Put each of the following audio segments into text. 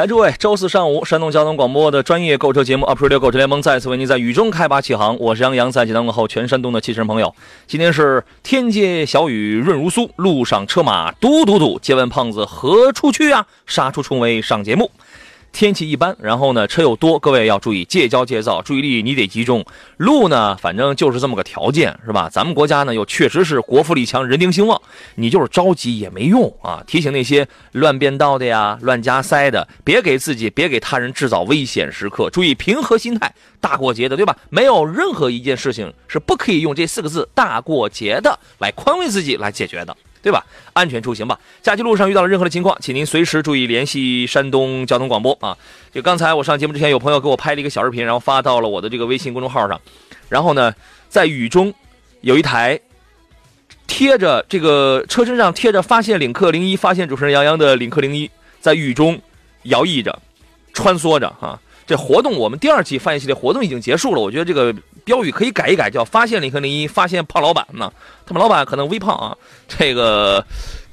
来，诸位，周四上午，山东交通广播的专业购车节目《Up Radio 购车联盟》再次为您在雨中开拔启航。我是杨洋，在济南问候全山东的汽车朋友。今天是天街小雨润如酥，路上车马嘟嘟嘟。借问胖子何处去啊？杀出重围上节目。天气一般，然后呢，车又多，各位要注意戒骄戒躁，注意力你得集中。路呢，反正就是这么个条件，是吧？咱们国家呢，又确实是国富力强，人丁兴旺，你就是着急也没用啊。提醒那些乱变道的呀、乱加塞的，别给自己、别给他人制造危险时刻，注意平和心态。大过节的，对吧？没有任何一件事情是不可以用这四个字“大过节的”来宽慰自己来解决的。对吧？安全出行吧。假期路上遇到了任何的情况，请您随时注意联系山东交通广播啊。就刚才我上节目之前，有朋友给我拍了一个小视频，然后发到了我的这个微信公众号上。然后呢，在雨中，有一台贴着这个车身上贴着“发现领克零一”、“发现主持人杨洋”的领克零一，在雨中摇曳着、穿梭着啊。这活动我们第二期发现系列活动已经结束了，我觉得这个。标语可以改一改，叫“发现零和零一”，发现胖老板呢？他们老板可能微胖啊，这个。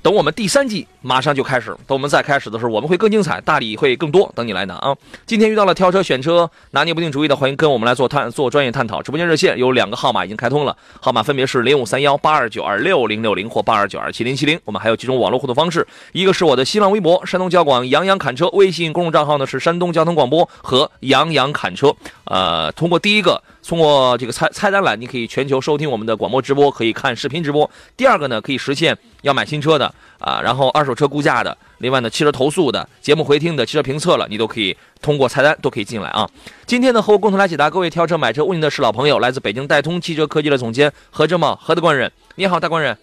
等我们第三季马上就开始，等我们再开始的时候，我们会更精彩，大礼会更多，等你来拿啊！今天遇到了挑车、选车拿捏不定主意的，欢迎跟我们来做探做专业探讨。直播间热线有两个号码已经开通了，号码分别是零五三幺八二九二六零六零或八二九二七零七零。我们还有几种网络互动方式，一个是我的新浪微博山东交广杨洋侃车，微信公众账号呢是山东交通广播和杨洋侃车。呃，通过第一个，通过这个菜菜单栏，你可以全球收听我们的广播直播，可以看视频直播。第二个呢，可以实现要买新车的。啊，然后二手车估价的，另外呢，汽车投诉的，节目回听的，汽车评测了，你都可以通过菜单都可以进来啊。今天呢，和我共同来解答各位挑车买车问题的是老朋友，来自北京戴通汽车科技的总监何正茂，何大官人，你好，大官人。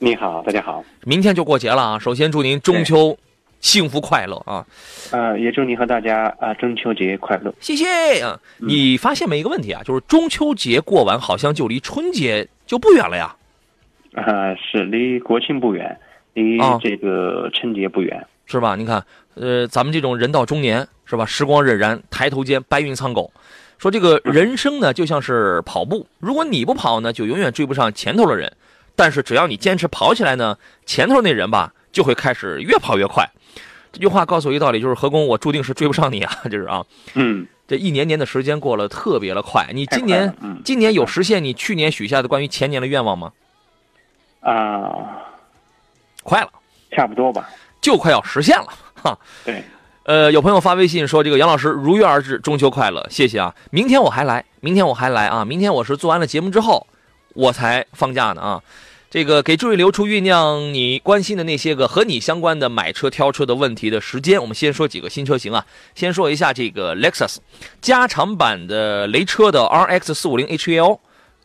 你好，大家好。明天就过节了啊，首先祝您中秋幸福快乐啊。呃，也祝你和大家啊中秋节快乐。谢谢啊。你发现没一个问题啊，就是中秋节过完，好像就离春节就不远了呀。啊，是离国庆不远。离这个春节不远，是吧？你看，呃，咱们这种人到中年，是吧？时光荏苒，抬头间，白云苍狗。说这个人生呢，就像是跑步，如果你不跑呢，就永远追不上前头的人。但是只要你坚持跑起来呢，前头那人吧，就会开始越跑越快。这句话告诉我一个道理，就是何工，我注定是追不上你啊！就是啊，嗯，这一年年的时间过了特别的快。你今年，今年有实现你去年许下的关于前年的愿望吗？啊。快了，差不多吧，就快要实现了 哈。对，呃，有朋友发微信说：“这个杨老师如约而至，中秋快乐，谢谢啊！明天我还来，明天我还来啊！明天我是做完了节目之后，我才放假呢啊！这个给诸位留出酝酿你关心的那些个和你相关的买车挑车的问题的时间。我们先说几个新车型啊，先说一下这个 Lexus 加长版的雷车的 RX 四五零 HL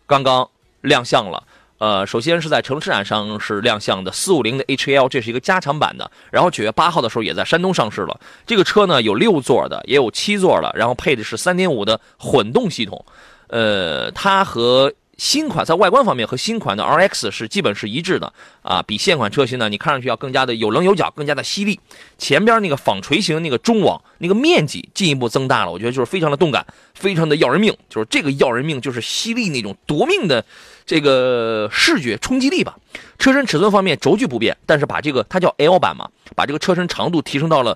刚刚亮相了。”呃，首先是在成都车展上是亮相的四五零的 HL，这是一个加长版的。然后九月八号的时候也在山东上市了。这个车呢有六座的，也有七座的，然后配的是三点五的混动系统。呃，它和新款在外观方面和新款的 RX 是基本是一致的啊。比现款车型呢，你看上去要更加的有棱有角，更加的犀利。前边那个纺锤形那个中网那个面积进一步增大了，我觉得就是非常的动感，非常的要人命。就是这个要人命，就是犀利那种夺命的。这个视觉冲击力吧，车身尺寸方面轴距不变，但是把这个它叫 L 版嘛，把这个车身长度提升到了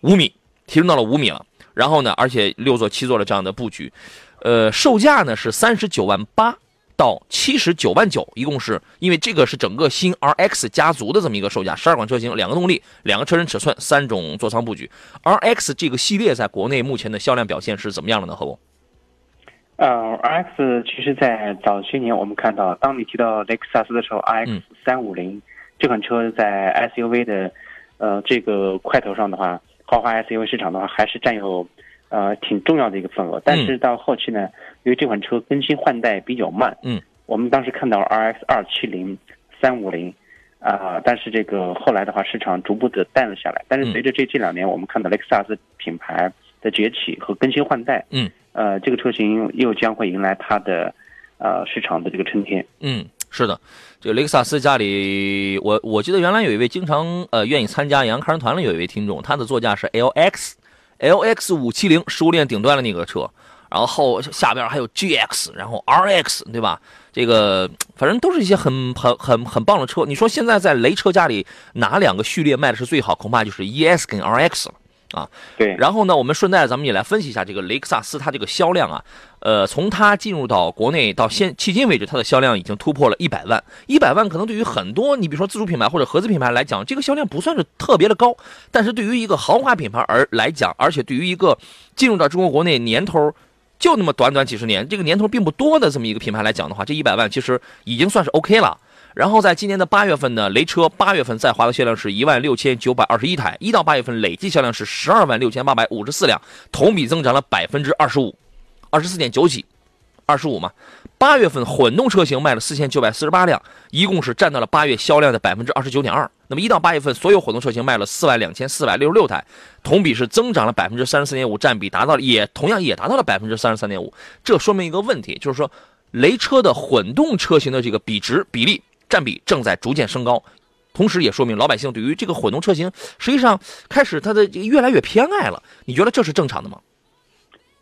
五米，提升到了五米了。然后呢，而且六座七座的这样的布局，呃，售价呢是三十九万八到七十九万九，一共是因为这个是整个新 RX 家族的这么一个售价，十二款车型，两个动力，两个车身尺寸，三种座舱布局。RX 这个系列在国内目前的销量表现是怎么样的呢？何工？呃，RX 其实，在早些年我们看到，当你提到雷克萨斯的时候，RX 三五零这款车在 SUV 的呃这个块头上的话，豪华 SUV 市场的话，还是占有呃挺重要的一个份额。但是到后期呢，因为这款车更新换代比较慢，嗯，我们当时看到 RX 二七零、三五零，啊，但是这个后来的话，市场逐步的淡了下来。但是随着这这两年，我们看到雷克萨斯品牌的崛起和更新换代，嗯，呃，这个车型又将会迎来它的呃市场的这个春天。嗯，是的，这个雷克萨斯家里，我我记得原来有一位经常呃愿意参加杨康人团的有一位听众，他的座驾是 LX LX 五七零食物链顶端的那个车，然后下边还有 GX，然后 RX，对吧？这个反正都是一些很很很很棒的车。你说现在在雷车家里哪两个序列卖的是最好？恐怕就是 ES 跟 RX 了。啊，对，然后呢，我们顺带咱们也来分析一下这个雷克萨斯它这个销量啊，呃，从它进入到国内到现迄今为止，它的销量已经突破了一百万。一百万可能对于很多你比如说自主品牌或者合资品牌来讲，这个销量不算是特别的高，但是对于一个豪华品牌而来讲，而且对于一个进入到中国国内年头就那么短短几十年，这个年头并不多的这么一个品牌来讲的话，这一百万其实已经算是 OK 了。然后在今年的八月份呢，雷车八月份在华的销量是一万六千九百二十一台，一到八月份累计销量是十二万六千八百五十四辆，同比增长了百分之二十五，二十四点九几，二十五嘛。八月份混动车型卖了四千九百四十八辆，一共是占到了八月销量的百分之二十九点二。那么一到八月份，所有混动车型卖了四万两千四百六十六台，同比是增长了百分之三十四点五，占比达到了也同样也达到了百分之三十三点五。这说明一个问题，就是说雷车的混动车型的这个比值比例。占比正在逐渐升高，同时也说明老百姓对于这个混动车型实际上开始它的越来越偏爱了。你觉得这是正常的吗？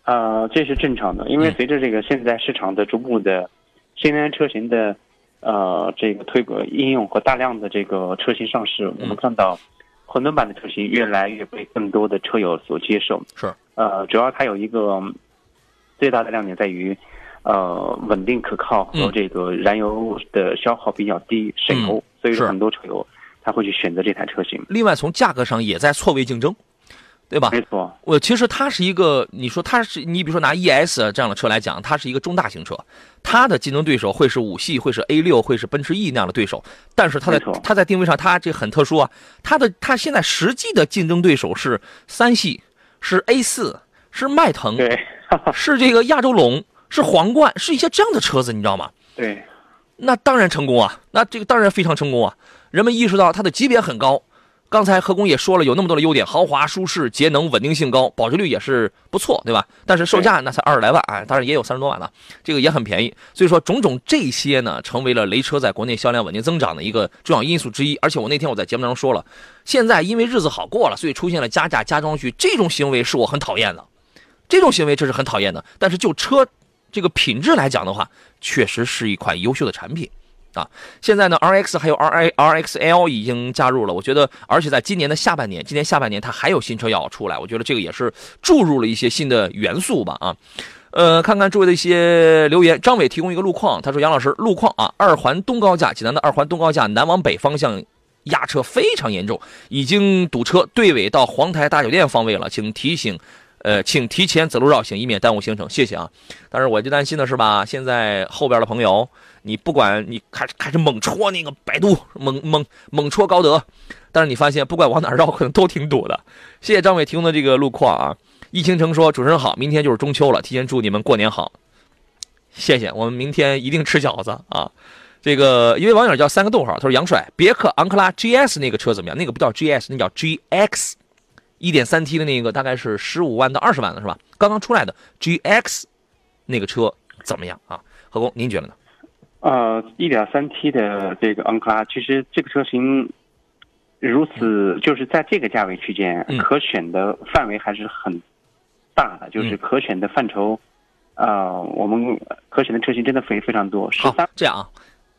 呃，这是正常的，因为随着这个现在市场的逐步的新能源车型的呃这个推广应用和大量的这个车型上市，我们看到混动版的车型越来越被更多的车友所接受。是，呃，主要它有一个最大的亮点在于。呃，稳定可靠和这个燃油的消耗比较低，省油，所以说很多车友他会去选择这台车型。另外，从价格上也在错位竞争，对吧？没错。我其实它是一个，你说它是，你比如说拿 ES 这样的车来讲，它是一个中大型车，它的竞争对手会是五系，会是 A 六，会是奔驰 E 那样的对手。但是它在它在定位上，它这很特殊啊。它的它现在实际的竞争对手是三系，是 A 四，是迈腾，对，是这个亚洲龙。是皇冠，是一些这样的车子，你知道吗？对，那当然成功啊，那这个当然非常成功啊。人们意识到它的级别很高，刚才何工也说了，有那么多的优点：豪华、舒适、节能、稳定性高，保值率也是不错，对吧？但是售价那才二十来万啊，当然也有三十多万了，这个也很便宜。所以说，种种这些呢，成为了雷车在国内销量稳定增长的一个重要因素之一。而且我那天我在节目当中说了，现在因为日子好过了，所以出现了加价加装去这种行为是我很讨厌的，这种行为这是很讨厌的。但是就车。这个品质来讲的话，确实是一款优秀的产品，啊，现在呢，RX 还有 R I RXL 已经加入了，我觉得，而且在今年的下半年，今年下半年它还有新车要出来，我觉得这个也是注入了一些新的元素吧，啊，呃，看看诸位的一些留言，张伟提供一个路况，他说杨老师，路况啊，二环东高架，济南的二环东高架南往北方向压车非常严重，已经堵车队尾到黄台大酒店方位了，请提醒。呃，请提前走路绕行，以免耽误行程。谢谢啊！但是我就担心的是吧，现在后边的朋友，你不管你开始开始猛戳那个百度，猛猛猛戳高德，但是你发现不管往哪绕，可能都挺堵的。谢谢张伟提供的这个路况啊！易倾城说：“主持人好，明天就是中秋了，提前祝你们过年好。”谢谢，我们明天一定吃饺子啊！这个一位网友叫三个逗号，他说：“杨帅，别克昂克拉 GS 那个车怎么样？那个不叫 GS，那叫 GX。”一点三 T 的那个大概是十五万到二十万的是吧？刚刚出来的 GX 那个车怎么样啊？何工，您觉得呢？呃，一点三 T 的这个昂克拉，其实这个车型如此就是在这个价位区间，可选的范围还是很大的，就是可选的范畴，呃，我们可选的车型真的非非常多。好，这样啊，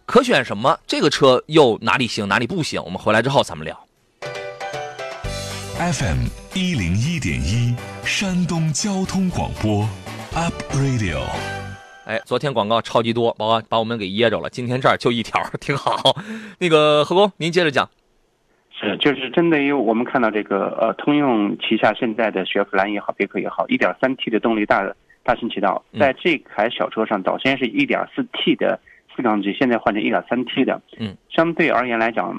可选什么？这个车又哪里行，哪里不行？我们回来之后咱们聊。FM 一零一点一，山东交通广播，Up Radio。哎，昨天广告超级多，把把我们给噎着了。今天这儿就一条，挺好。那个何工，您接着讲。是，就是针对于我们看到这个呃，通用旗下现在的雪佛兰也好，别克也好，一点三 T 的动力大大行其道，在这台小车上，早先是一点四 T 的四缸机，现在换成一点三 T 的。嗯，相对而言来讲。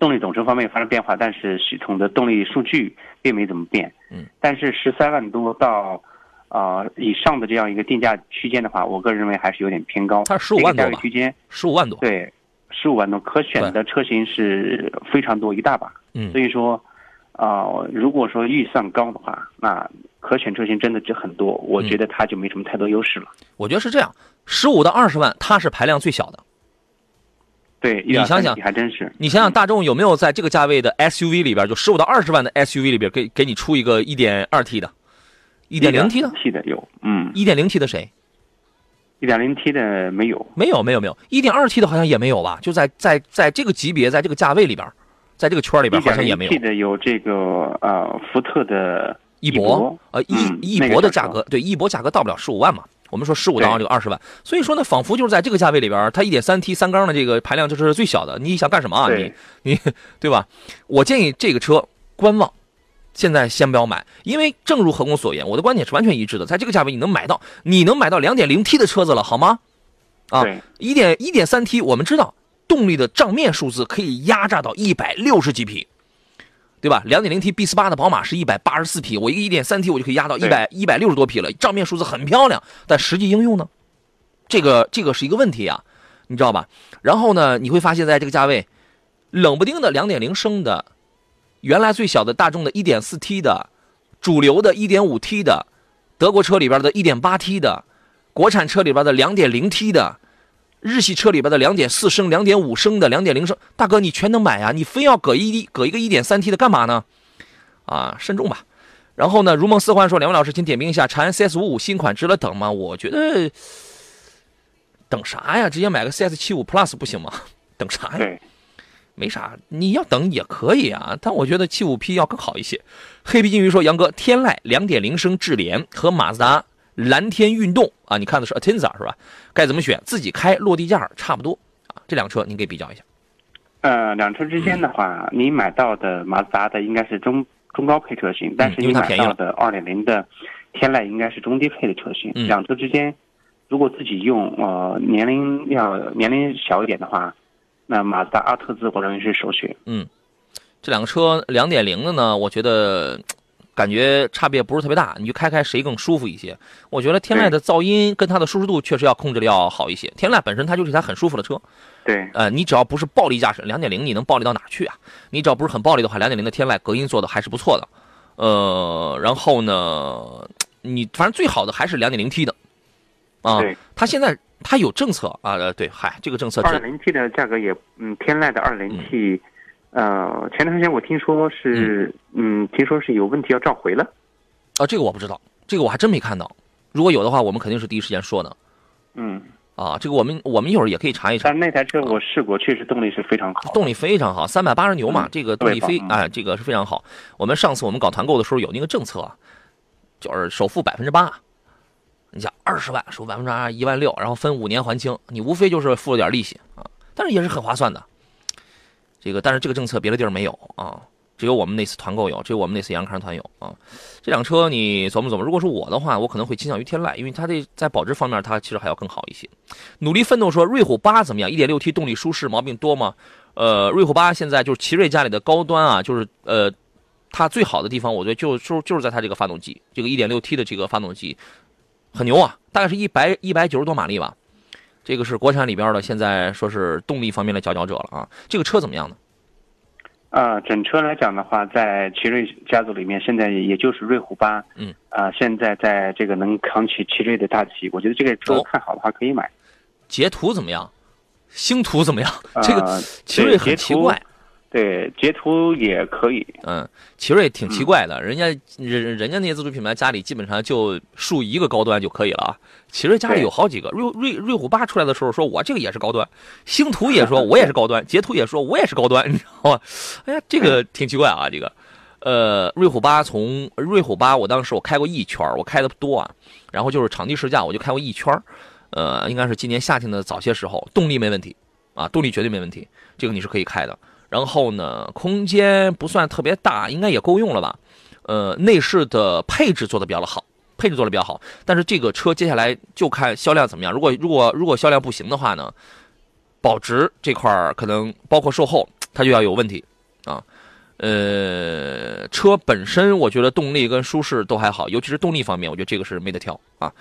动力总成方面发生变化，但是系统的动力数据并没怎么变。嗯，但是十三万多到，呃以上的这样一个定价区间的话，我个人认为还是有点偏高。它十五万价位区间，十五万多，对，十五万多，可选的车型是非常多，一大把。嗯所以说，呃，如果说预算高的话，那可选车型真的就很多，我觉得它就没什么太多优势了。我觉得是这样，十五到二十万它是排量最小的。对，你想想 1.3T 还真是。你想想，大众有没有在这个价位的 SUV 里边，就十五到二十万的 SUV 里边，给给你出一个一点二 T 的，一点零 T 的，T 的有，嗯，一点零 T 的谁？一点零 T 的没有。没有，没有，没有，一点二 T 的好像也没有吧？就在在在这个级别，在这个价位里边，在这个圈里边好像也没有 T。的有这个呃福特的翼博，呃，翼嗯翼博的价格，对，翼博价格到不了十五万嘛。我们说十五到这个二十万，所以说呢，仿佛就是在这个价位里边，它一点三 T 三缸的这个排量就是最小的。你想干什么啊？你你对吧？我建议这个车观望，现在先不要买，因为正如何工所言，我的观点是完全一致的，在这个价位你能买到，你能买到两点零 T 的车子了，好吗？啊，一点一点三 T，我们知道动力的账面数字可以压榨到一百六十几匹，对吧？两点零 T B 四八的宝马是一百八十四匹，我一个一点三 T 我就可以压到一百一百六十多匹了，账面数字很漂亮，但实际应用呢，这个这个是一个问题啊，你知道吧？然后呢，你会发现在这个价位，冷不丁的两点零升的，原来最小的大众的一点四 T 的，主流的一点五 T 的，德国车里边的一点八 T 的，国产车里边的两点零 T 的。日系车里边的两点四升、两点五升的、两点零升，大哥你全能买啊！你非要搁一搁一个一点三 T 的干嘛呢？啊，慎重吧。然后呢，如梦似幻说，两位老师，请点评一下长安 CS 五五新款值得等吗？我觉得等啥呀？直接买个 CS 七五 Plus 不行吗？等啥呀？对，没啥，你要等也可以啊，但我觉得七五 P 要更好一些。黑皮金鱼说，杨哥，天籁两点零升智联和马自达蓝天运动啊，你看的是 Atenza 是吧？该怎么选？自己开落地价差不多啊，这辆车您给比较一下。呃，两车之间的话，你买到的马自达的应该是中中高配车型，但是因为你买它便宜了到的二点零的天籁应该是中低配的车型。嗯两车之间，如果自己用，呃，年龄要年龄小一点的话，那马自达阿特兹我认为是首选。嗯这两个车两点零的呢，我觉得感觉差别不是特别大，你就开开谁更舒服一些。我觉得天籁的噪音跟它的舒适度确实要控制的要好一些。天籁本身它就是一台很舒服的车，对，呃，你只要不是暴力驾驶，两点零你能暴力到哪去啊？你只要不是很暴力的话，两点零的天籁隔音做的还是不错的。呃，然后呢，你反正最好的还是两点零 T 的，啊对，它现在它有政策啊，呃，对，嗨，这个政策这二点零 T 的价格也，嗯，天籁的二零 T，呃，前段时间我听说是，嗯，听说是有问题要召回了。啊，这个我不知道，这个我还真没看到。如果有的话，我们肯定是第一时间说的嗯，啊。这个我们我们一会儿也可以查一查但，那台车我试过，确实动力是非常好。动力非常好，三百八十牛嘛，嗯这个动力非特别棒哎，这个是非常好。我们上次我们搞团购的时候有那个政策啊，就是首付百分之八，你想二十万首付百分之八一万六，然后分五年还清，你无非就是付了点利息啊，但是也是很划算的。这个但是这个政策别的地儿没有啊，只有我们那次团购有，只有我们那次杨康团有啊。这辆车你琢磨琢磨，如果是我的话，我可能会倾向于天籁，因为它这在保值方面它其实还要更好一些。努力奋斗说，瑞虎八怎么样？1.6T 动力舒适，毛病多吗？呃，瑞虎八现在就是奇瑞家里的高端啊，就是呃，它最好的地方，我觉得就就就是在它这个发动机，这个 1.6T 的这个发动机很牛啊，大概是一百一百九十多马力吧。这个是国产里边的，现在说是动力方面的佼佼者了啊。这个车怎么样呢？呃，整车来讲的话，在奇瑞家族里面，现在也就是瑞虎八，嗯，啊、现在在这个能扛起奇瑞的大旗，我觉得这个车哦看好的话可以买。捷途怎么样？星途怎么样？这个呃奇瑞很奇怪，对，捷途也可以。嗯，奇瑞挺奇怪的，人家人人家那些自主品牌家里基本上就树一个高端就可以了啊。奇瑞家里有好几个，瑞瑞瑞虎八出来的时候说我这个也是高端，星途 也说我也是高端，捷途也说我也是高端，你知道吗？哎呀，这个挺奇怪啊，这个。呃，瑞虎八从瑞虎八，我当时我开过一圈儿我开的不多啊，然后就是场地试驾，我就开过一圈儿呃，应该是今年夏天的早些时候，动力没问题啊，动力绝对没问题，这个你是可以开的。然后呢，空间不算特别大，应该也够用了吧？呃，内饰的配置做的比较的好，配置做的比较好。但是这个车接下来就看销量怎么样。如果如果如果销量不行的话呢，保值这块儿可能包括售后，它就要有问题啊。呃，车本身我觉得动力跟舒适都还好，尤其是动力方面，我觉得这个是没得挑啊。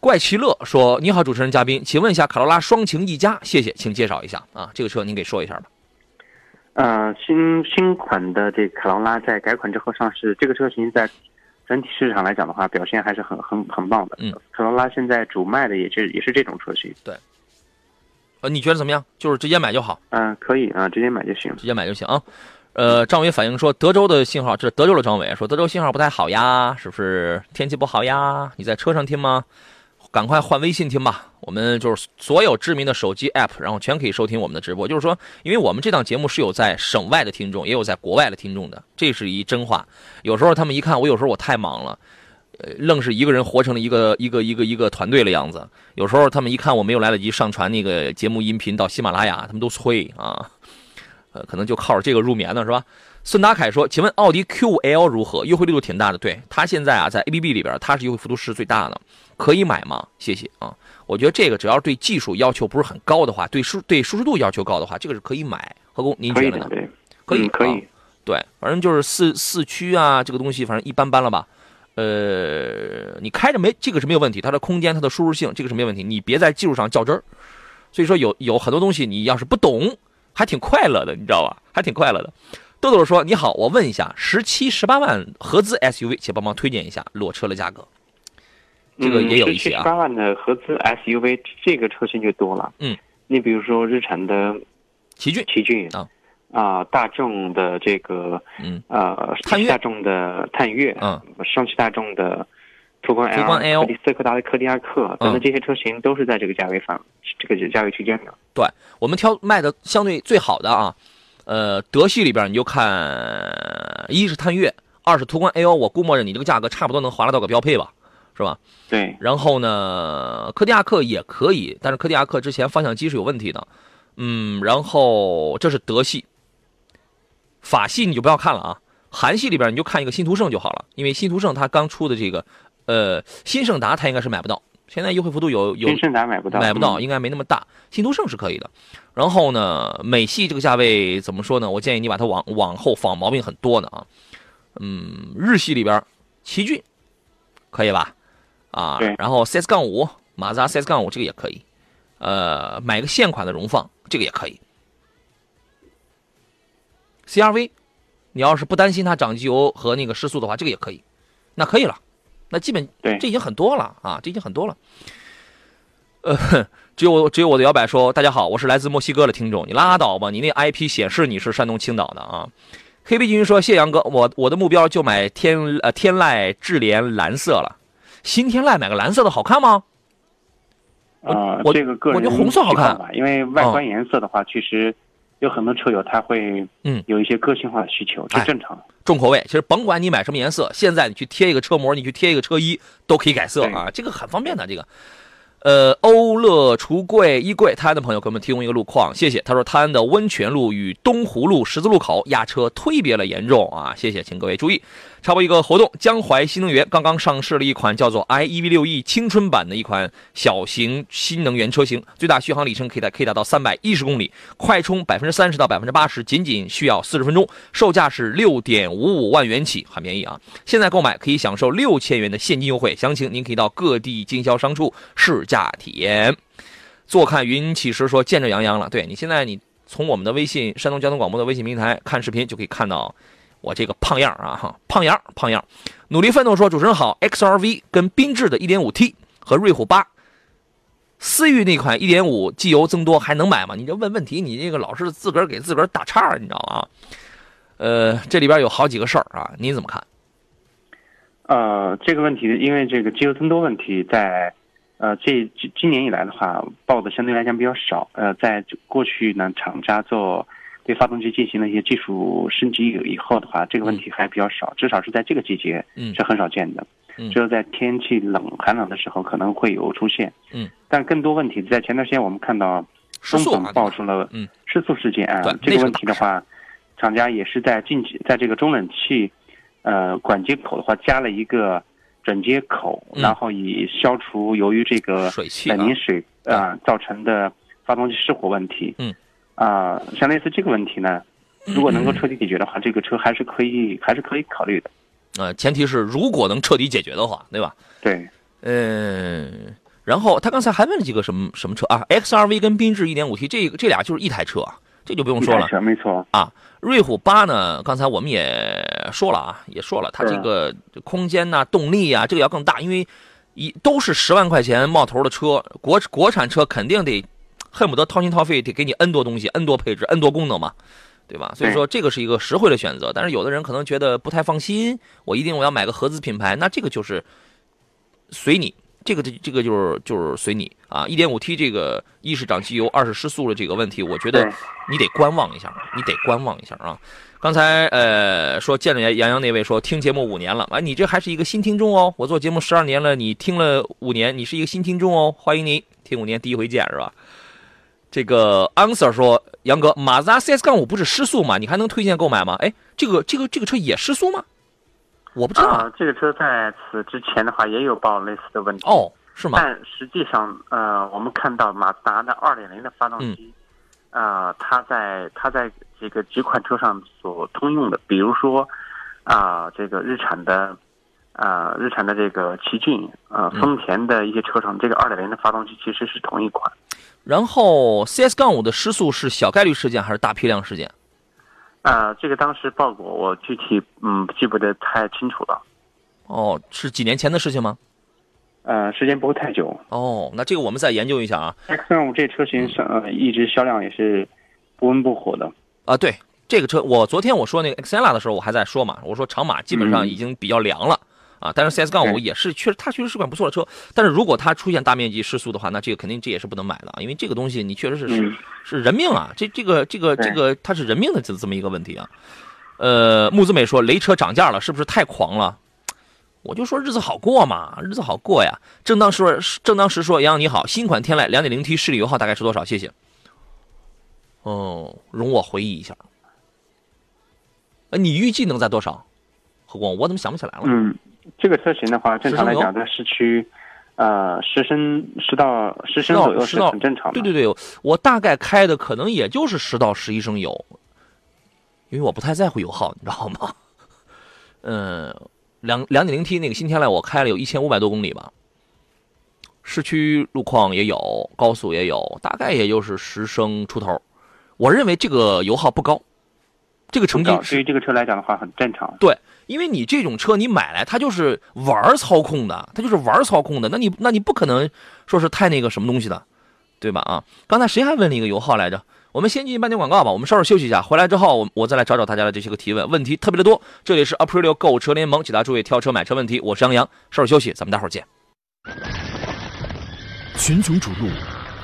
怪奇乐说：“你好，主持人嘉宾，请问一下卡罗拉双擎 E 加，谢谢，请介绍一下啊，这个车您给说一下吧。”呃，新新款的这卡罗拉在改款之后上市，这个车型在整体市场来讲的话，表现还是很很很棒的。嗯，卡罗拉现在主卖的也是也是这种车型。对。呃，你觉得怎么样？就是直接买就好。嗯，可以啊，直接买就行。直接买就行啊。呃，张伟反映说，德州的信号，这是德州的张伟说，德州信号不太好呀，是不是天气不好呀？你在车上听吗？赶快换微信听吧。我们就是所有知名的手机 app，然后全可以收听我们的直播。就是说，因为我们这档节目是有在省外的听众，也有在国外的听众的，这是一真话。有时候他们一看我，有时候我太忙了，呃，愣是一个人活成了一个一个一个一个团队的样子。有时候他们一看我没有来得及上传那个节目音频到喜马拉雅，他们都催啊。呃，可能就靠着这个入眠呢，是吧？孙达凯说：“请问奥迪 Q5L 如何？优惠力度挺大的。对，它现在啊，在 ABB 里边，它是优惠幅度是最大的，可以买吗？谢谢啊。我觉得这个只要对技术要求不是很高的话，对舒对舒适度要求高的话，这个是可以买。何工，您觉得呢？可以，可以。对，反正就是四四驱啊，这个东西反正一般般了吧。呃，你开着没这个是没有问题，它的空间、它的舒适性，这个是没问题。你别在技术上较真儿。所以说，有有很多东西你要是不懂。”还挺快乐的，你知道吧？还挺快乐的。豆豆说：“你好，我问一下，十七、十八万合资 SUV，请帮忙推荐一下裸车的价格。这个也有一些啊。十八万的合资 SUV，这个车型就多了。嗯，你比如说日产的奇骏，奇骏啊啊，大众的这个嗯呃，探岳，大众的探岳，嗯，上汽大众的途观 L，斯柯达的柯迪亚克等等这些车型都是在这个价位范这个价位区间的。对我们挑卖的相对最好的啊，呃，德系里边你就看，一是探岳，二是途观 L，我估摸着你这个价格差不多能划拉到个标配吧，是吧？对。然后呢，柯迪亚克也可以，但是柯迪亚克之前方向机是有问题的，嗯，然后这是德系，法系你就不要看了啊，韩系里边你就看一个新途胜就好了，因为新途胜它刚出的这个，呃，新胜达它应该是买不到。现在优惠幅度有有，新胜达买不到，买不到，应该没那么大。新途胜是可以的。然后呢，美系这个价位怎么说呢？我建议你把它往往后放，毛病很多的啊。嗯，日系里边，奇骏可以吧？啊，然后 CS 杠五，马自达 CS 杠五这个也可以。呃，买个现款的荣放，这个也可以。CRV，你要是不担心它涨机油和那个失速的话，这个也可以。那可以了。那基本对，这已经很多了啊，这已经很多了。呃，只有只有我的摇摆说，大家好，我是来自墨西哥的听众，你拉倒吧，你那 IP 显示你是山东青岛的啊。黑皮金鱼说，谢杨哥，我我的目标就买天呃天籁智联蓝色了，新天籁买个蓝色的好看吗？啊，我这个个人我觉得红色好看吧，因为外观颜色的话，其实有很多车友他会嗯有一些个性化的需求，这正常。重口味，其实甭管你买什么颜色，现在你去贴一个车膜，你去贴一个车衣，都可以改色啊，这个很方便的。这个，呃，欧乐橱柜衣柜，泰安的朋友给我们提供一个路况，谢谢。他说，泰安的温泉路与东湖路十字路口压车忒别了严重啊，谢谢，请各位注意。插播一个活动，江淮新能源刚刚上市了一款叫做 iEV6E 青春版的一款小型新能源车型，最大续航里程可以达可以达到三百一十公里，快充百分之三十到百分之八十仅仅需要四十分钟，售价是六点五五万元起，很便宜啊！现在购买可以享受六千元的现金优惠，详情您可以到各地经销商处试驾体验。坐看云起时说见着杨洋了，对你现在你从我们的微信山东交通广播的微信平台看视频就可以看到。我这个胖样啊哈，胖样胖样，努力奋斗说主持人好，XRV 跟缤智的 1.5T 和瑞虎八，思域那款1.5机油增多还能买吗？你这问问题，你这个老是自个儿给自个儿打岔，你知道吗？呃，这里边有好几个事儿啊，你怎么看？呃，这个问题，因为这个机油增多问题，在呃这今年以来的话，报的相对来讲比较少。呃，在过去呢，厂家做。对发动机进行了一些技术升级以后的话，这个问题还比较少，至少是在这个季节是很少见的。嗯，只有在天气冷寒冷的时候可能会有出现。嗯，但更多问题在前段时间我们看到中总爆出了失速事件啊，这个问题的话，厂家也是在进在这个中冷器呃管接口的话加了一个转接口，然后以消除由于这个水汽冷凝水啊造成的发动机失火问题。嗯。啊，像类似这个问题呢，如果能够彻底解决的话，这个车还是可以，还是可以考虑的。呃，前提是如果能彻底解决的话，对吧？对。嗯，然后他刚才还问了几个什么什么车啊？XRV 跟缤智 1.5T 这个这俩就是一台车啊，这就不用说了。没错。啊，瑞虎八呢？刚才我们也说了啊，也说了，它这个空间呐、动力啊，这个要更大，因为一都是十万块钱冒头的车，国国产车肯定得恨不得掏心掏肺，得给你 N 多东西、N 多配置、N 多功能嘛。对吧？所以说这个是一个实惠的选择，但是有的人可能觉得不太放心，我一定我要买个合资品牌，那这个就是随你，这个这这个就是就是随你啊。一点五 T 这个一是涨机油，二是失速的这个问题，我觉得你得观望一下，你得观望一下啊。刚才呃说见着杨洋那位说听节目五年了，啊，你这还是一个新听众哦。我做节目十二年了，你听了五年，你是一个新听众哦，欢迎你听五年第一回见是吧？这个 answer 说，杨哥，马自达 CS 杠五不是失速吗？你还能推荐购买吗？哎，这个这个这个车也失速吗？我不知道。啊这个车在此之前的话也有报类似的问题哦，是吗？但实际上，呃，我们看到马自达的2.0的发动机，啊，它在它在这个几款车上所通用的，比如说啊，这个日产的啊，日产的这个奇骏，啊，丰田的一些车上，这个2.0的发动机其实是同一款。然后，CS 杠五的失速是小概率事件还是大批量事件？啊，这个当时报过，我具体嗯记不得太清楚了。哦，是几年前的事情吗？呃，时间不会太久。哦，那这个我们再研究一下啊。X 杠五这车型上呃一直销量也是不温不火的。啊，对，这个车我昨天我说那个 XL 的时候我还在说嘛，我说长马基本上已经比较凉了。啊，但是 CS 杠五也是确实，它确实是款不错的车。但是如果它出现大面积失速的话，那这个肯定这也是不能买的啊，因为这个东西你确实是是是人命啊，这这个这个这个它是人命的这这么一个问题啊。呃，木子美说雷车涨价了，是不是太狂了？我就说日子好过嘛，日子好过呀。正当说正当时说杨洋你好，新款天籁 2.0T 市里油耗大概是多少？谢谢。哦，容我回忆一下。呃，你预计能在多少？何光，我怎么想不起来了？嗯。这个车型的话，正常来讲，在市区，呃，十升十到十升左右是很正常的。对对对，我大概开的可能也就是十到十一升油，因为我不太在乎油耗，你知道吗？嗯，两两点零 T 那个新天籁，我开了有一千五百多公里吧，市区路况也有，高速也有，大概也就是十升出头。我认为这个油耗不高，这个成绩对于这个车来讲的话很正常。对。因为你这种车你买来它就是玩操控的，它就是玩操控的，那你那你不可能说是太那个什么东西的，对吧？啊，刚才谁还问了一个油耗来着？我们先进半点广告吧，我们稍事休息一下，回来之后我我再来找找大家的这些个提问，问题特别的多。这里是 Aprilio 购车联盟，解答诸位挑车买车问题，我是杨洋，稍事休息，咱们待会儿见。群雄逐鹿，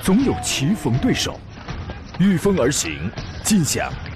总有棋逢对手，御风而行，尽享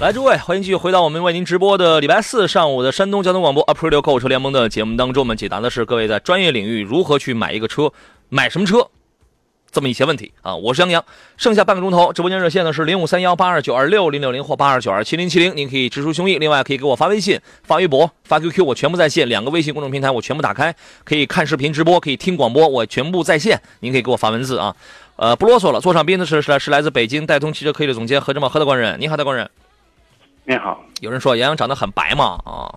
来，诸位，欢迎继续回到我们为您直播的礼拜四上午的山东交通广播 a p r i l 购车联盟的节目当中。我们解答的是各位在专业领域如何去买一个车，买什么车，这么一些问题啊。我是杨洋，剩下半个钟头，直播间热线呢是零五三幺八二九二六零六零或八二九二七零七零，您可以直抒胸臆。另外可以给我发微信、发微博、发 QQ，我全部在线。两个微信公众平台我全部打开，可以看视频直播，可以听广播，我全部在线。您可以给我发文字啊。呃，不啰嗦了，坐上宾的是是来是来自北京戴通汽车科技的总监何志茂何大官人，你好，大官人。你好，有人说杨洋长得很白嘛？啊，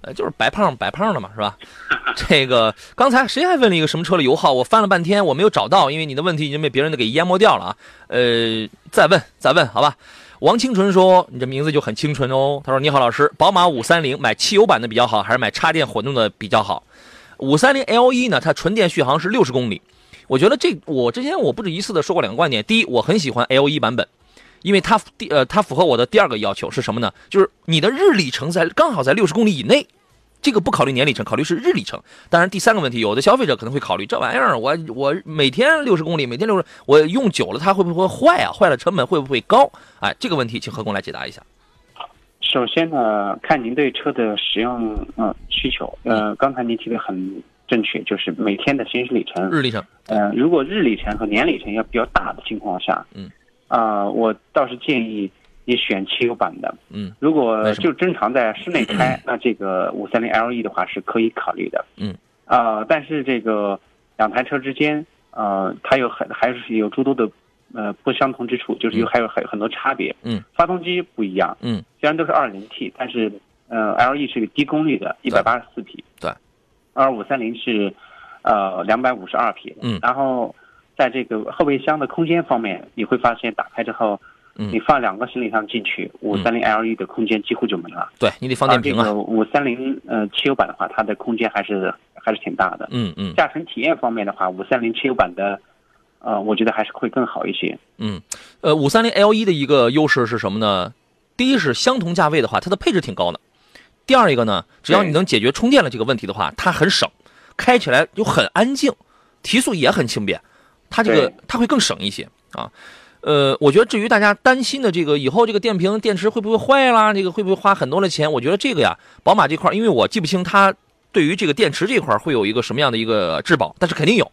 呃，就是白胖白胖的嘛，是吧？这个刚才谁还问了一个什么车的油耗？我翻了半天，我没有找到，因为你的问题已经被别人的给淹没掉了啊。呃，再问再问，好吧？王清纯说，你这名字就很清纯哦。他说：“你好，老师，宝马五三零买汽油版的比较好，还是买插电混动的比较好？五三零 L E 呢？它纯电续航是六十公里。我觉得这我之前我不止一次的说过两个观点。第一，我很喜欢 L E 版本。”因为它第呃，它符合我的第二个要求是什么呢？就是你的日里程在刚好在六十公里以内，这个不考虑年里程，考虑是日里程。当然，第三个问题，有的消费者可能会考虑这玩意儿，我我每天六十公里，每天六十，我用久了它会不会坏啊？坏了成本会不会高？哎，这个问题请何工来解答一下。首先呢，看您对车的使用呃需求。呃，刚才您提的很正确，就是每天的行驶里程。日里程。呃，如果日里程和年里程要比较大的情况下，嗯，啊，我倒是建议你选汽油版的。嗯，如果就正常在室内开，那这个五三零 LE 的话是可以考虑的。嗯，啊，但是这个两台车之间，呃，它有很还是有诸多的。呃，不相同之处就是有还有很很多差别。嗯，发动机不一样。嗯，虽然都是二零 T，但是呃，LE 是个低功率的，一百八十四匹。对，而五三零是呃两百五十二匹。嗯，然后在这个后备箱的空间方面，你会发现打开之后，你放两个行李箱进去，五三零 LE 的空间几乎就没了。对你得放电瓶啊。五三零呃汽油版的话，它的空间还是还是挺大的。嗯嗯。驾乘体验方面的话，五三零汽油版的。呃，我觉得还是会更好一些。嗯，呃，五三零 L 一的一个优势是什么呢？第一是相同价位的话，它的配置挺高的。第二一个呢，只要你能解决充电的这个问题的话，它很省，开起来就很安静，提速也很轻便，它这个它会更省一些啊。呃，我觉得至于大家担心的这个以后这个电瓶电池会不会坏啦，这个会不会花很多的钱？我觉得这个呀，宝马这块，因为我记不清它对于这个电池这块会有一个什么样的一个质保，但是肯定有，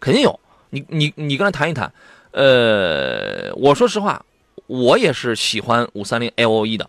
肯定有。你你你跟他谈一谈，呃，我说实话，我也是喜欢五三零 L O E 的，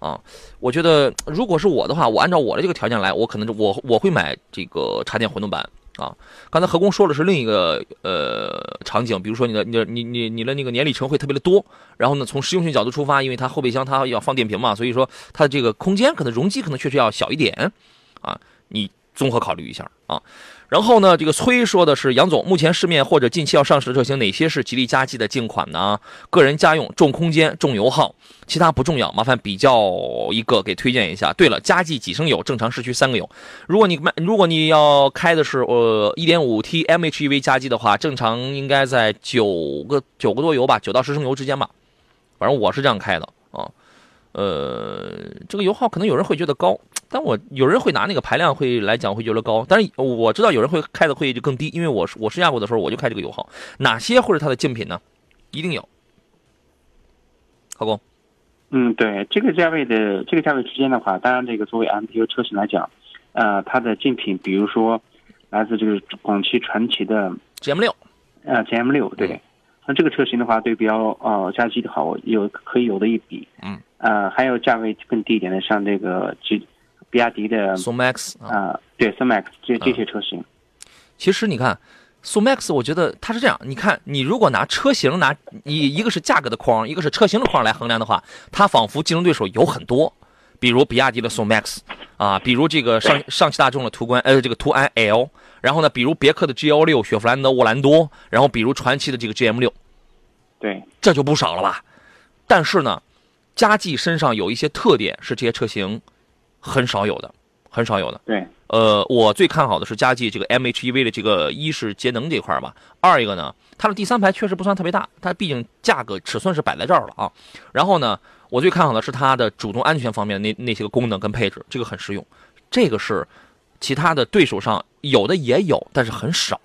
啊，我觉得如果是我的话，我按照我的这个条件来，我可能我我会买这个插电混动版啊。刚才何工说的是另一个呃场景，比如说你的你的你你你的那个年里程会特别的多，然后呢，从实用性角度出发，因为它后备箱它要放电瓶嘛，所以说它的这个空间可能容积可能确实要小一点，啊，你综合考虑一下啊。然后呢，这个崔说的是杨总，目前市面或者近期要上市的车型，哪些是吉利嘉际的进款呢？个人家用，重空间，重油耗，其他不重要，麻烦比较一个给推荐一下。对了，嘉际几升油？正常市区三个油。如果你卖，如果你要开的是呃 1.5T MHEV 加机的话，正常应该在九个九个多油吧，九到十升油之间吧。反正我是这样开的啊。呃，这个油耗可能有人会觉得高。但我有人会拿那个排量会来讲会觉得高，但是我知道有人会开的会就更低，因为我我试驾过的时候我就开这个油耗。哪些会是它的竞品呢？一定有，何工。嗯，对，这个价位的这个价位之间的话，当然这个作为 MPU 车型来讲，呃，它的竞品比如说来自这个广汽传祺的 GM 六，呃，GM 六，对，那这个车型的话，对标呃加机的话，我有可以有的一比，嗯，呃，还有价位更低一点的，像这个 G。比亚迪的宋 MAX 啊，对宋 MAX 这这些车型，其实你看宋 MAX，我觉得它是这样。你看，你如果拿车型拿你一个是价格的框，一个是车型的框来衡量的话，它仿佛竞争对手有很多，比如比亚迪的宋 MAX 啊，比如这个上上汽大众的途观呃这个途安 L，然后呢，比如别克的 G 幺六雪佛兰的沃兰多，然后比如传祺的这个 G M 六，对，这就不少了吧？但是呢，佳绩身上有一些特点是这些车型。很少有的，很少有的。对，呃，我最看好的是佳绩这个 MHEV 的这个一是节能这块吧，二一个呢，它的第三排确实不算特别大，它毕竟价格尺寸是摆在这儿了啊。然后呢，我最看好的是它的主动安全方面那那些个功能跟配置，这个很实用。这个是其他的对手上有的也有，但是很少，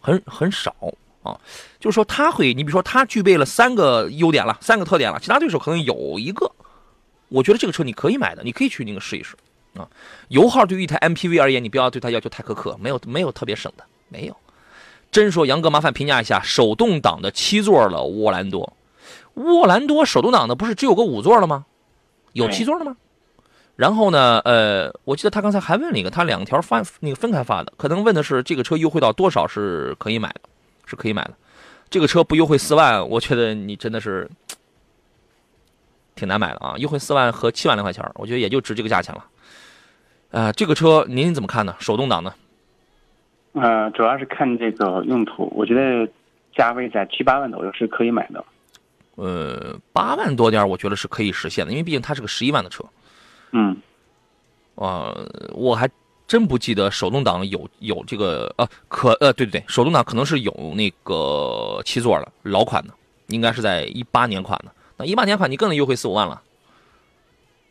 很很少啊。就是说它会，你比如说它具备了三个优点了，三个特点了，其他对手可能有一个。我觉得这个车你可以买的，你可以去那个试一试，啊，油耗对于一台 MPV 而言，你不要对它要求太苛刻，没有没有特别省的，没有。真说杨哥，麻烦评价一下手动挡的七座的沃兰多，沃兰多手动挡的不是只有个五座了吗？有七座的吗？然后呢，呃，我记得他刚才还问了一个，他两条发那个分开发的，可能问的是这个车优惠到多少是可以买的，是可以买的。这个车不优惠四万，我觉得你真的是。挺难买的啊，优惠四万和七万来块钱，我觉得也就值这个价钱了。呃，这个车您怎么看呢？手动挡的？呃，主要是看这个用途，我觉得价位在七八万左右是可以买的。呃，八万多点，我觉得是可以实现的，因为毕竟它是个十一万的车。嗯。啊，我还真不记得手动挡有有这个呃，可呃，对对对，手动挡可能是有那个七座的老款的，应该是在一八年款的。那一八年款你更得优惠四五万了，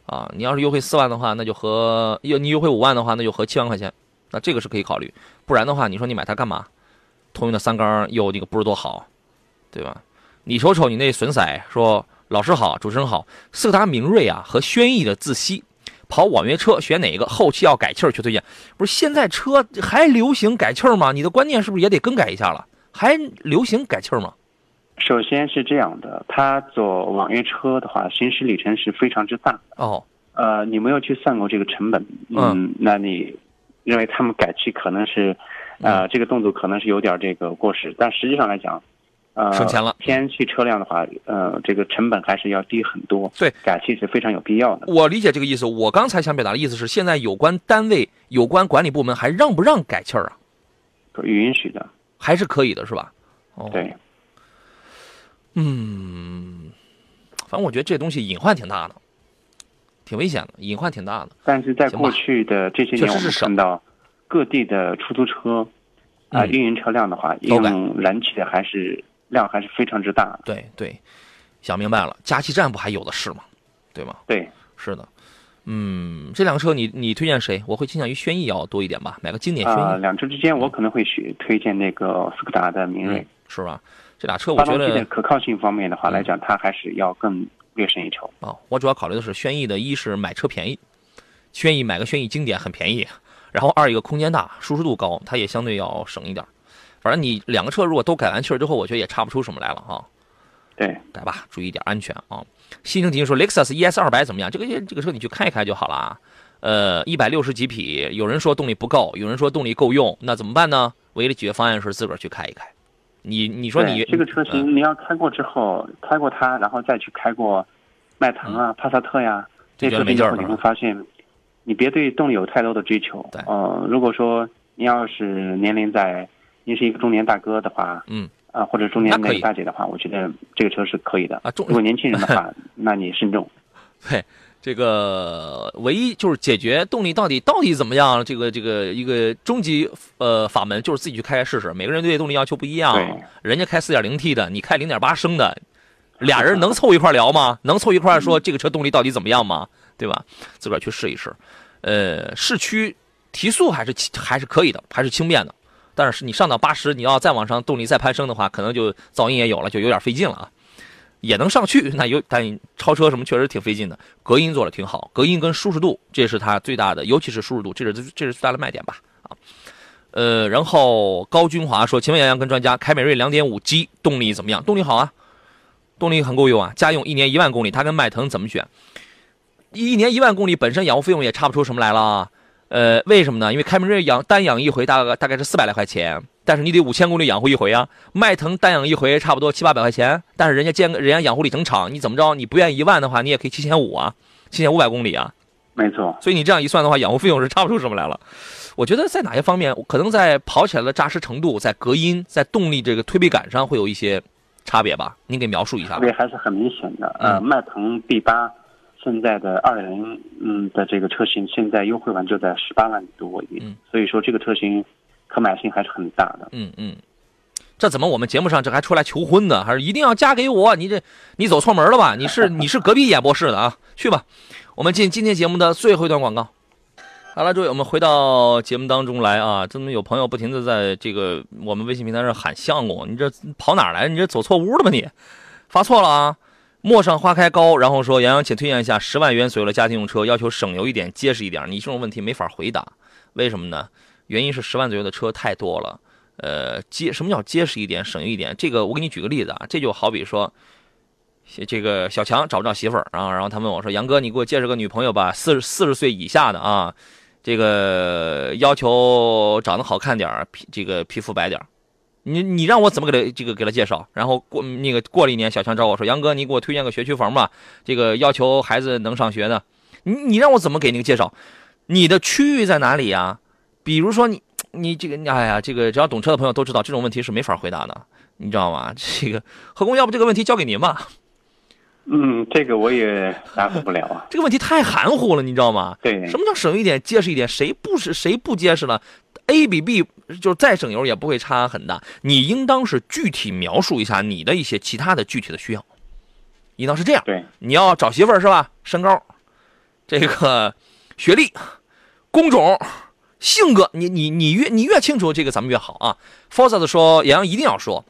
啊，你要是优惠四万的话，那就和优你优惠五万的话，那就合七万块钱，那这个是可以考虑。不然的话，你说你买它干嘛？通用的三缸又那个不是多好，对吧？你瞅瞅你那损色，说老师好，主持人好。斯柯达明锐啊和轩逸的自吸，跑网约车选哪个？后期要改气儿去推荐。不是现在车还流行改气儿吗？你的观念是不是也得更改一下了？还流行改气儿吗？首先是这样的，他做网约车的话，行驶里程是非常之大。哦，呃，你没有去算过这个成本，嗯，那你认为他们改气可能是，呃，这个动作可能是有点这个过时，但实际上来讲，呃，省钱了。天然气车辆的话，呃，这个成本还是要低很多。对，改气是非常有必要的。我理解这个意思。我刚才想表达的意思是，现在有关单位、有关管理部门还让不让改气儿啊？允许的，还是可以的，是吧？哦，对。嗯，反正我觉得这东西隐患挺大的，挺危险的，隐患挺大的。但是在过去的这些年，我们看到各地的出租车啊，运营车辆的话，用燃气的还是量还是非常之大。对对，想明白了，加气站不还有的是吗？对吗？对，是的。嗯，这两个车你你推荐谁？我会倾向于轩逸要多一点吧，买个经典轩逸。啊两车之间，我可能会选推荐那个斯柯达的明锐，是吧？这俩车我觉得可靠性方面的话来讲，它还是要更略胜一筹。哦，我主要考虑的是轩逸的，一是买车便宜，轩逸买个轩逸经典很便宜，然后二一个空间大，舒适度高，它也相对要省一点。反正你两个车如果都改完气儿之后，我觉得也差不出什么来了啊。对，改吧，注意点安全啊。新城提醒说，雷克萨斯 ES 二百怎么样？这个这个车你去开一开就好了啊。呃，一百六十几匹，有人说动力不够，有人说动力够用，那怎么办呢？唯一的解决方案是自个儿去开一开。你你说你这个车型，你要开过之后，开过它，然后再去开过迈腾啊、帕萨特呀，这车型之后，你会发现，你别对动力有太多的追求。对，呃，如果说您要是年龄在，您是一个中年大哥的话，嗯，啊，或者中年那个大姐的话，我觉得这个车是可以的。啊，如果年轻人的话，那你慎重。对。这个唯一就是解决动力到底到底怎么样？这个这个一个终极呃法门就是自己去开开试试。每个人对动力要求不一样，人家开四点零 T 的，你开零点八升的，俩人能凑一块聊吗？能凑一块说这个车动力到底怎么样吗？对吧？自个儿去试一试。呃，市区提速还是还是可以的，还是轻便的。但是你上到八十，你要再往上动力再攀升的话，可能就噪音也有了，就有点费劲了啊。也能上去，那有但超车什么确实挺费劲的。隔音做的挺好，隔音跟舒适度，这是它最大的，尤其是舒适度，这是这是最大的卖点吧？啊，呃，然后高军华说：“请问杨洋跟专家，凯美瑞 2.5G 动力怎么样？动力好啊，动力很够用啊。家用一年一万公里，它跟迈腾怎么选？一年一万公里本身养护费用也差不出什么来了。呃，为什么呢？因为凯美瑞养单养一回大概大概是四百来块钱。”但是你得五千公里养护一回啊，迈腾单养一回差不多七八百块钱，但是人家建人家养护里程长，你怎么着？你不愿意一万的话，你也可以七千五啊，七千五百公里啊，没错。所以你这样一算的话，养护费用是差不出什么来了。我觉得在哪些方面，可能在跑起来的扎实程度，在隔音，在动力这个推背感上会有一些差别吧？您给描述一下。对，还是很明显的。呃，迈腾 B 八现在的二点零嗯的这个车型，现在优惠完就在十八万多一点，所以说这个车型。可买性还是很大的。嗯嗯，这怎么我们节目上这还出来求婚呢？还是一定要嫁给我？你这你走错门了吧？你是 你是隔壁演播室的啊？去吧，我们进今天节目的最后一段广告。好了，诸位，我们回到节目当中来啊！这么有朋友不停的在这个我们微信平台上喊相公？你这跑哪来？你这走错屋了吧？你发错了啊！陌上花开高，然后说杨洋，请推荐一下十万元左右的家庭用车，要求省油一点，结实一点。你这种问题没法回答，为什么呢？原因是十万左右的车太多了，呃，结什么叫结实一点、省油一点？这个我给你举个例子啊，这就好比说，这个小强找不着媳妇儿，然后然后他问我说：“杨哥，你给我介绍个女朋友吧，四十四十岁以下的啊，这个要求长得好看点儿，皮这个皮肤白点儿，你你让我怎么给他这个给他介绍？然后过那个过了一年，小强找我说：杨哥，你给我推荐个学区房吧，这个要求孩子能上学的，你你让我怎么给那个介绍？你的区域在哪里呀？”比如说你 你这个哎呀，这个只要懂车的朋友都知道，这种问题是没法回答的，你知道吗？这个何工，要不这个问题交给您吧？嗯，这个我也答复不了啊。这个问题太含糊了，你知道吗？对。什么叫省一点、结实一点？谁不是谁不结实了？A 比 B 就是再省油也不会差很大。你应当是具体描述一下你的一些其他的具体的需要，应当是这样。对。你要找媳妇儿是吧？身高，这个学历，工种。性格，你你你越你越清楚这个，咱们越好啊。Forza 说，杨洋一定要说，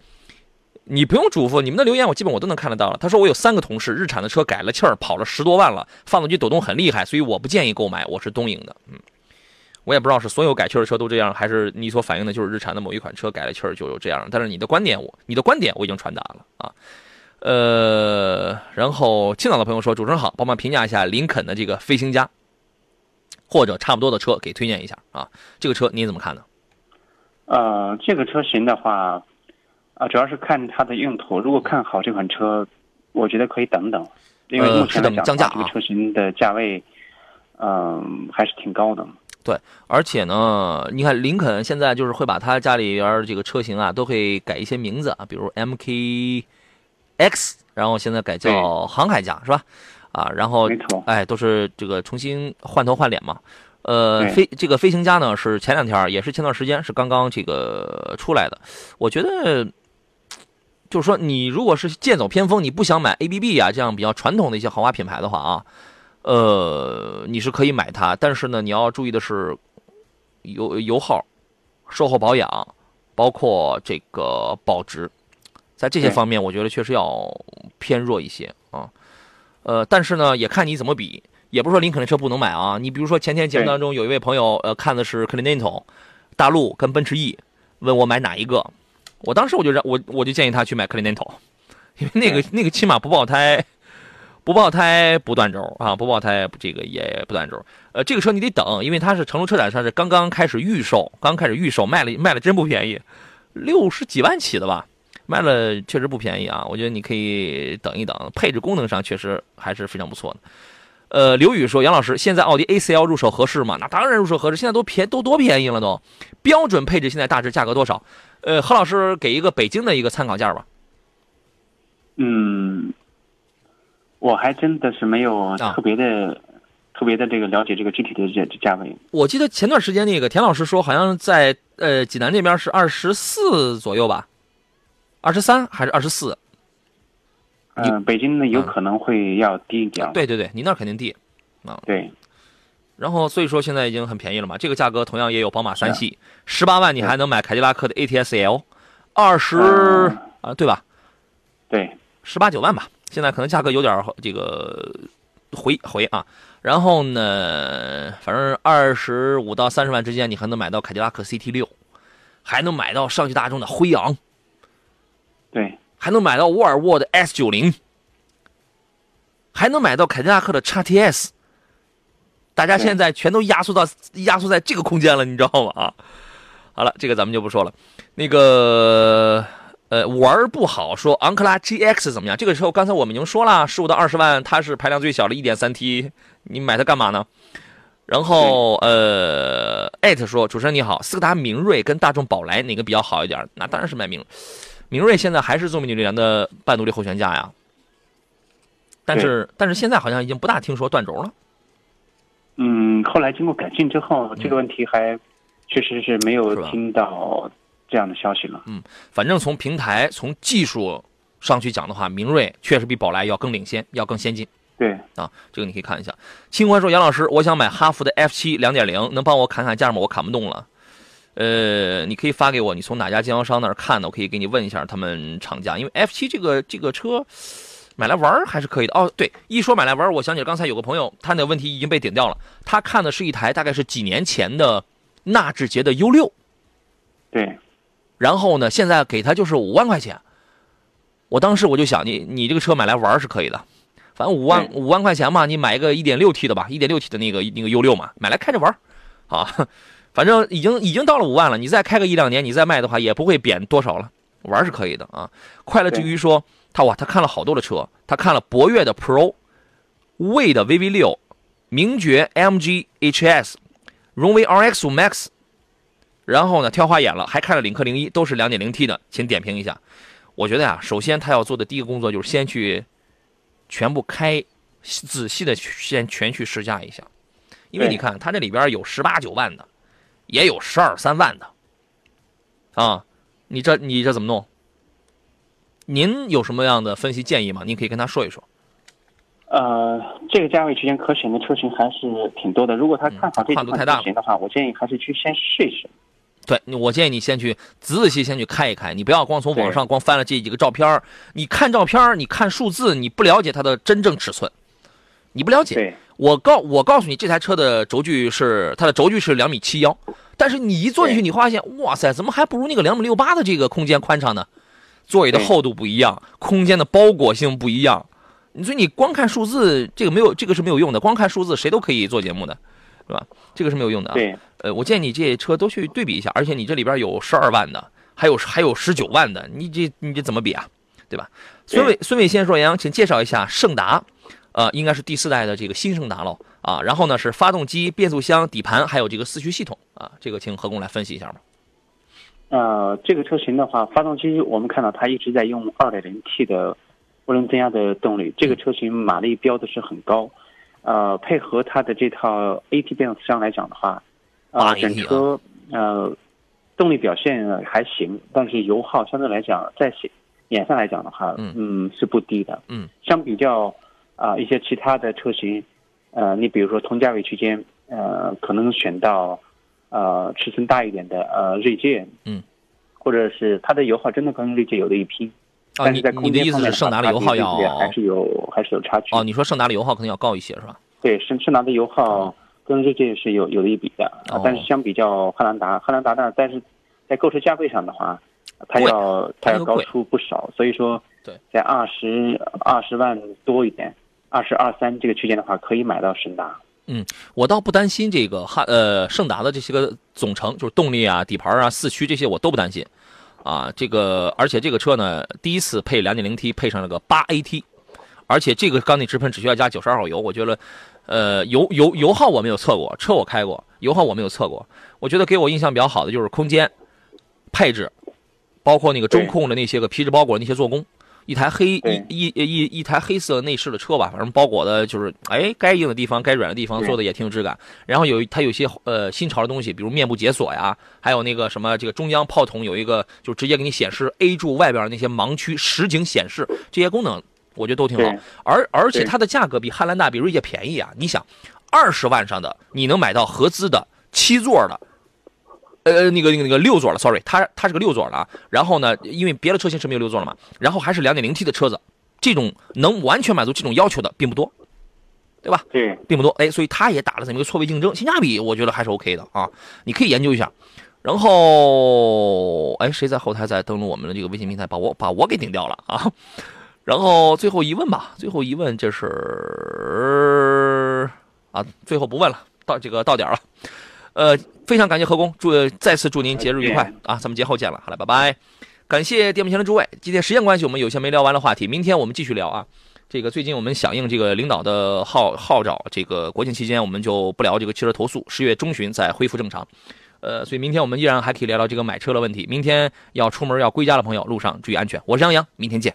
你不用嘱咐，你们的留言我基本我都能看得到了。他说我有三个同事，日产的车改了气儿，跑了十多万了，发动机抖动很厉害，所以我不建议购买。我是东营的，嗯，我也不知道是所有改气儿的车都这样，还是你所反映的就是日产的某一款车改了气儿就有这样。但是你的观点我，你的观点我已经传达了啊。呃，然后青岛的朋友说，主持人好，帮忙评价一下林肯的这个飞行家，或者差不多的车给推荐一下啊。这个车你怎么看呢？呃，这个车型的话。啊，主要是看它的用途。如果看好这款车，我觉得可以等等，因为目前来讲，这个车型的价位，嗯，还是挺高的。对，而且呢，你看林肯现在就是会把他家里边这个车型啊，都会改一些名字啊，比如 MKX，然后现在改叫航海家，是吧？啊，然后哎，都是这个重新换头换脸嘛。呃，飞这个飞行家呢，是前两天也是前段时间是刚刚这个出来的，我觉得。就是说，你如果是剑走偏锋，你不想买 ABB 啊这样比较传统的一些豪华品牌的话啊，呃，你是可以买它，但是呢，你要注意的是油油耗、售后保养，包括这个保值，在这些方面，我觉得确实要偏弱一些啊。呃，但是呢，也看你怎么比，也不是说林肯的车不能买啊。你比如说前天节目当中有一位朋友，呃，看的是 Continental 大陆跟奔驰 E，问我买哪一个。我当时我就让我我就建议他去买 Continental，因为那个那个起码不爆胎，不爆胎不断轴啊，不爆胎这个也不断轴。呃，这个车你得等，因为它是成都车展上是刚刚开始预售，刚开始预售卖了卖了真不便宜，六十几万起的吧，卖了确实不便宜啊。我觉得你可以等一等，配置功能上确实还是非常不错的。呃，刘宇说杨老师现在奥迪 A4L 入手合适吗？那当然入手合适，现在都便都多便宜了都，标准配置现在大致价格多少？呃，何老师给一个北京的一个参考价吧。嗯，我还真的是没有特别的、特别的这个了解这个具体的这价位。我记得前段时间那个田老师说，好像在呃济南这边是二十四左右吧，二十三还是二十四？嗯，北京呢有可能会要低一点。对对对，你那肯定低啊。对。然后，所以说现在已经很便宜了嘛。这个价格同样也有宝马三系，十八万你还能买凯迪拉克的 ATS L，二十啊，对吧？对，十八九万吧。现在可能价格有点这个回回啊。然后呢，反正二十五到三十万之间，你还能买到凯迪拉克 CT 六，还能买到上汽大众的辉昂，对，还能买到沃尔沃的 S 九零，还能买到凯迪拉克的 x TS。大家现在全都压缩到压缩在这个空间了，你知道吗？啊，好了，这个咱们就不说了。那个呃，玩不好说昂克拉 GX 怎么样？这个时候刚才我们已经说了，十五到二十万，它是排量最小的一点三 T，你买它干嘛呢？然后呃，艾特说主持人你好，斯柯达明锐跟大众宝来哪个比较好一点？那当然是买明明锐，现在还是做动力源的半独立后悬架呀。但是但是现在好像已经不大听说断轴了。嗯，后来经过改进之后，这个问题还确实是没有听到这样的消息了。嗯，反正从平台、从技术上去讲的话，明锐确实比宝来要更领先，要更先进。对啊，这个你可以看一下。清欢说：“杨老师，我想买哈弗的 F 七两点零，能帮我砍砍价吗？我砍不动了。呃，你可以发给我，你从哪家经销商那儿看的？我可以给你问一下他们厂家，因为 F 七这个这个车。”买来玩还是可以的哦。对，一说买来玩，我想起刚才有个朋友，他那问题已经被顶掉了。他看的是一台大概是几年前的纳智捷的 U 六。对。然后呢，现在给他就是五万块钱。我当时我就想，你你这个车买来玩是可以的，反正五万五万块钱嘛，你买一个一点六 T 的吧，一点六 T 的那个那个 U 六嘛，买来开着玩啊。反正已经已经到了五万了，你再开个一两年，你再卖的话也不会贬多少了，玩是可以的啊。快乐之余说。他哇，他看了好多的车，他看了博越的 Pro、魏的 VV 六、名爵 MG HS、荣威 RX 五 Max，然后呢挑花眼了，还看了领克零一，都是 2.0T 的，请点评一下。我觉得呀，首先他要做的第一个工作就是先去全部开仔细的先全去试驾一下，因为你看他这里边有十八九万的，也有十二三万的，啊，你这你这怎么弄？您有什么样的分析建议吗？您可以跟他说一说。呃，这个价位区间可选的车型还是挺多的。如果他看好这款车型的话，我建议还是去先试一试。对，我建议你先去仔仔细先去开一开，你不要光从网上光翻了这几个照片你看照片你看数字，你不了解它的真正尺寸，你不了解。我告我告诉你，这台车的轴距是它的轴距是两米七幺，但是你一坐进去，你发现哇塞，怎么还不如那个两米六八的这个空间宽敞呢？座椅的厚度不一样，空间的包裹性不一样，所以你光看数字，这个没有这个是没有用的。光看数字，谁都可以做节目的，是吧？这个是没有用的啊。对。呃，我建议你这些车都去对比一下，而且你这里边有十二万的，还有还有十九万的，你这你这怎么比啊？对吧？孙伟孙伟先生说：“杨洋，请介绍一下胜达，呃，应该是第四代的这个新胜达喽啊。然后呢是发动机、变速箱、底盘，还有这个四驱系统啊。这个请何工来分析一下吧。”呃，这个车型的话，发动机我们看到它一直在用 2.0T 的涡轮增压的动力，这个车型马力标的是很高，呃，配合它的这套 AT 变速箱来讲的话，啊，整车呃动力表现还行，但是油耗相对来讲在显眼上来讲的话，嗯，是不低的，嗯，相比较啊一些其他的车型，呃，你比如说同价位区间，呃，可能选到。呃，尺寸大一点的呃锐界，嗯，或者是它的油耗真的跟锐界有的一拼，但是在空间方面，胜达的油耗要还是有还是有差距。哦，你说胜达的油耗可能要高一些是吧？对，胜胜达的油耗跟锐界是有有的一比的，啊，但是相比较汉兰达，汉兰达呢，但是在购车价位上的话，它要它要高出不少，所以说，对，在二十二十万多一点，二十二三这个区间的话，可以买到胜达。嗯，我倒不担心这个汉呃胜达的这些个总成，就是动力啊、底盘啊、四驱这些我都不担心，啊，这个而且这个车呢，第一次配 2.0T 配上了个 8AT，而且这个缸内直喷只需要加92号油，我觉得，呃，油油油耗我没有测过，车我开过，油耗我没有测过，我觉得给我印象比较好的就是空间配置，包括那个中控的那些个皮质包裹那些做工。一台黑一一一一台黑色内饰的车吧，反正包裹的就是，哎，该硬的地方，该软的地方做的也挺有质感。然后有它有些呃新潮的东西，比如面部解锁呀，还有那个什么这个中央炮筒有一个，就直接给你显示 A 柱外边那些盲区实景显示这些功能，我觉得都挺好。而而且它的价格比汉兰达、比锐界便宜啊！你想，二十万上的你能买到合资的七座的。呃，那个那个那个六座了，sorry，它它是个六座的啊。然后呢，因为别的车型是没有六座了嘛，然后还是两点零 T 的车子，这种能完全满足这种要求的并不多，对吧？对，并不多。哎，所以它也打了这么一个错位竞争，性价比我觉得还是 OK 的啊，你可以研究一下。然后，哎，谁在后台在登录我们的这个微信平台，把我把我给顶掉了啊？然后最后一问吧，最后一问就是啊，最后不问了，到这个到点了。呃，非常感谢何工，祝再次祝您节日愉快啊！咱们节后见了，好了，拜拜。感谢电幕前的诸位，今天时间关系，我们有些没聊完的话题，明天我们继续聊啊。这个最近我们响应这个领导的号号召，这个国庆期间我们就不聊这个汽车投诉，十月中旬再恢复正常。呃，所以明天我们依然还可以聊聊这个买车的问题。明天要出门要归家的朋友，路上注意安全。我是杨洋，明天见。